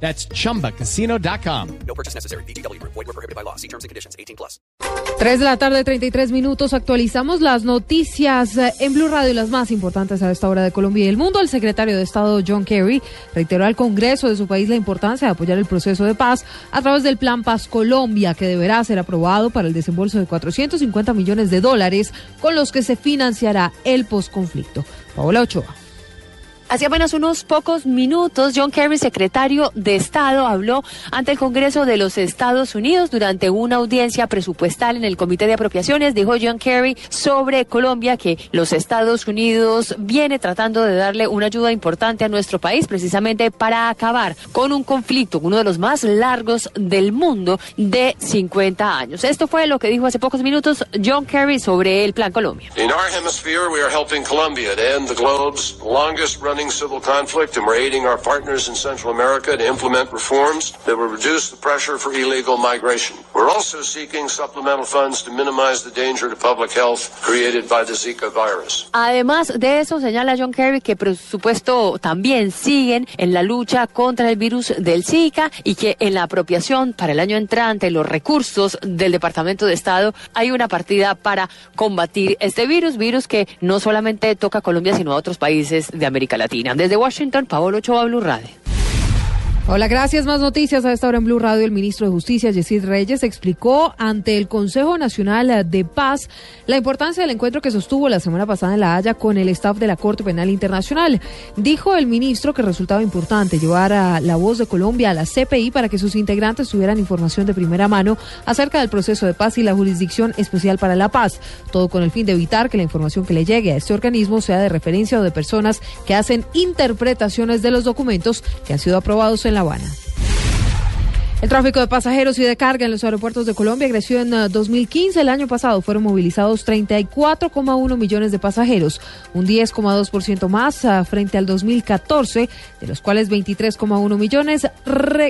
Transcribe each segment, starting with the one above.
That's chumbacasino.com. No purchase necessary. BGW. Void were prohibited by law. See terms and conditions. 18 plus. 3 de la tarde, 33 minutos. Actualizamos las noticias eh, en Blue Radio, las más importantes a esta hora de Colombia y el mundo. El secretario de Estado John Kerry reiteró al Congreso de su país la importancia de apoyar el proceso de paz a través del Plan Paz Colombia, que deberá ser aprobado para el desembolso de 450 millones de dólares con los que se financiará el posconflicto. Paola Ochoa. Hace apenas unos pocos minutos, John Kerry, secretario de Estado, habló ante el Congreso de los Estados Unidos durante una audiencia presupuestal en el Comité de Apropiaciones. Dijo John Kerry sobre Colombia que los Estados Unidos viene tratando de darle una ayuda importante a nuestro país precisamente para acabar con un conflicto, uno de los más largos del mundo de 50 años. Esto fue lo que dijo hace pocos minutos John Kerry sobre el Plan Colombia. In our hemisphere, we are helping Colombia to end the globe's longest civil conflict, and we're aiding our partners in Central America to implement reforms that will reduce the pressure for illegal migration. We're also seeking supplemental funds to minimize the danger to public health created by the Zika virus. Además de eso, señala John Kerry que por supuesto también siguen en la lucha contra el virus del Zika y que en la apropiación para el año entrante, los recursos del Departamento de Estado, hay una partida para combatir este virus, virus que no solamente toca a Colombia, sino a otros países de América Latina. Desde Washington, Paolo Ochoa, Blue Radio. Hola, gracias. Más noticias a esta hora en Blue Radio. El ministro de Justicia, Yesid Reyes, explicó ante el Consejo Nacional de Paz la importancia del encuentro que sostuvo la semana pasada en La Haya con el staff de la Corte Penal Internacional. Dijo el ministro que resultaba importante llevar a la voz de Colombia a la CPI para que sus integrantes tuvieran información de primera mano acerca del proceso de paz y la Jurisdicción Especial para la Paz. Todo con el fin de evitar que la información que le llegue a este organismo sea de referencia o de personas que hacen interpretaciones de los documentos que han sido aprobados en La Habana. El tráfico de pasajeros y de carga en los aeropuertos de Colombia creció en uh, 2015. El año pasado fueron movilizados 34,1 millones de pasajeros, un 10,2% más uh, frente al 2014, de los cuales 23,1 millones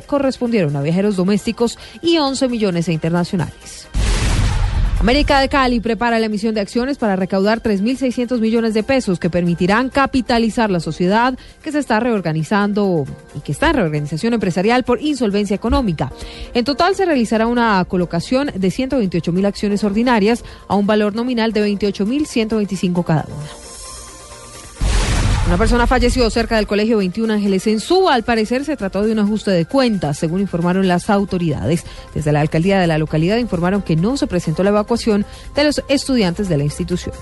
correspondieron a viajeros domésticos y 11 millones a internacionales. América de Cali prepara la emisión de acciones para recaudar 3.600 millones de pesos que permitirán capitalizar la sociedad que se está reorganizando y que está en reorganización empresarial por insolvencia económica. En total se realizará una colocación de 128 mil acciones ordinarias a un valor nominal de 28.125 cada una. Una persona falleció cerca del Colegio 21 Ángeles en Suba. Al parecer se trató de un ajuste de cuentas, según informaron las autoridades. Desde la alcaldía de la localidad informaron que no se presentó la evacuación de los estudiantes de la institución.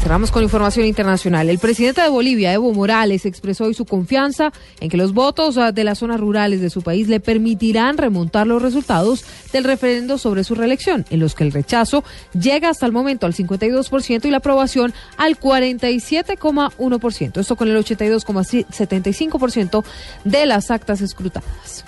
Cerramos con información internacional. El presidente de Bolivia, Evo Morales, expresó hoy su confianza en que los votos ah, de las zonas rurales de su país le permitirán remontar los resultados del referendo sobre su reelección, en los que el rechazo llega hasta el momento al 52% y la aprobación al 47,1%. Esto con el 82,75% de las actas escrutadas.